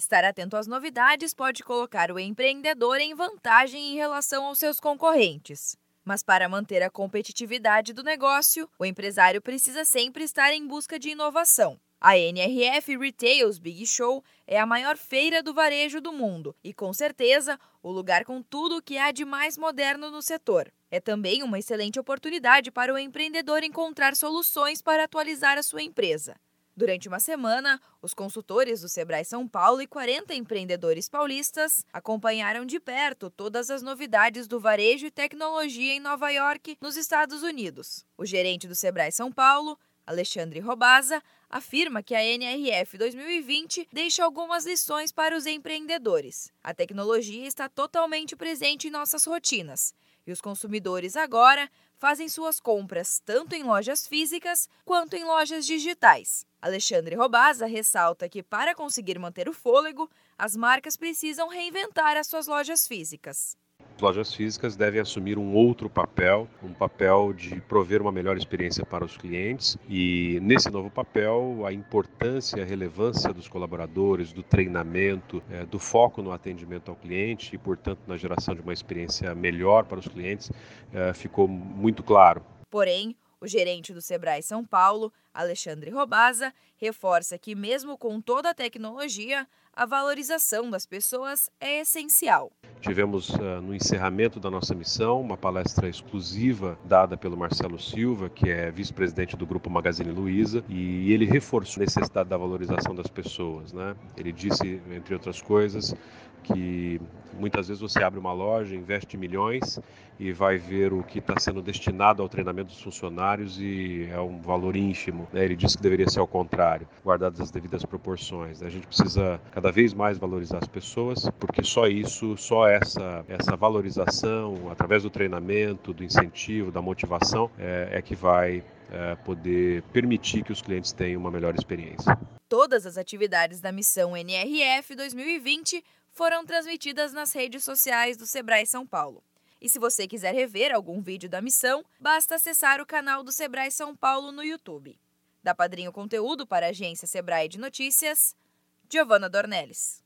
Estar atento às novidades pode colocar o empreendedor em vantagem em relação aos seus concorrentes. Mas para manter a competitividade do negócio, o empresário precisa sempre estar em busca de inovação. A NRF Retails Big Show é a maior feira do varejo do mundo e, com certeza, o lugar com tudo o que há de mais moderno no setor. É também uma excelente oportunidade para o empreendedor encontrar soluções para atualizar a sua empresa. Durante uma semana, os consultores do Sebrae São Paulo e 40 empreendedores paulistas acompanharam de perto todas as novidades do varejo e tecnologia em Nova York, nos Estados Unidos. O gerente do Sebrae São Paulo, Alexandre Robaza, afirma que a NRF 2020 deixa algumas lições para os empreendedores. A tecnologia está totalmente presente em nossas rotinas e os consumidores agora fazem suas compras tanto em lojas físicas quanto em lojas digitais. Alexandre Robaza ressalta que, para conseguir manter o fôlego, as marcas precisam reinventar as suas lojas físicas lojas físicas devem assumir um outro papel, um papel de prover uma melhor experiência para os clientes. E nesse novo papel, a importância e a relevância dos colaboradores, do treinamento, é, do foco no atendimento ao cliente e, portanto, na geração de uma experiência melhor para os clientes, é, ficou muito claro. Porém, o gerente do Sebrae São Paulo, Alexandre Robaza, reforça que, mesmo com toda a tecnologia, a valorização das pessoas é essencial. Tivemos uh, no encerramento da nossa missão uma palestra exclusiva dada pelo Marcelo Silva, que é vice-presidente do grupo Magazine Luiza, e ele reforçou a necessidade da valorização das pessoas. Né? Ele disse, entre outras coisas, que muitas vezes você abre uma loja, investe milhões e vai ver o que está sendo destinado ao treinamento dos funcionários e é um valor ínfimo. Né? Ele disse que deveria ser ao contrário, guardadas as devidas proporções. Né? A gente precisa cada vez mais valorizar as pessoas, porque só isso, só essa, essa valorização, através do treinamento, do incentivo, da motivação, é, é que vai é, poder permitir que os clientes tenham uma melhor experiência. Todas as atividades da missão NRF 2020 foram transmitidas nas redes sociais do Sebrae São Paulo. E se você quiser rever algum vídeo da missão, basta acessar o canal do Sebrae São Paulo no YouTube. Da Padrinho Conteúdo para a agência Sebrae de Notícias, Giovana Dornelles.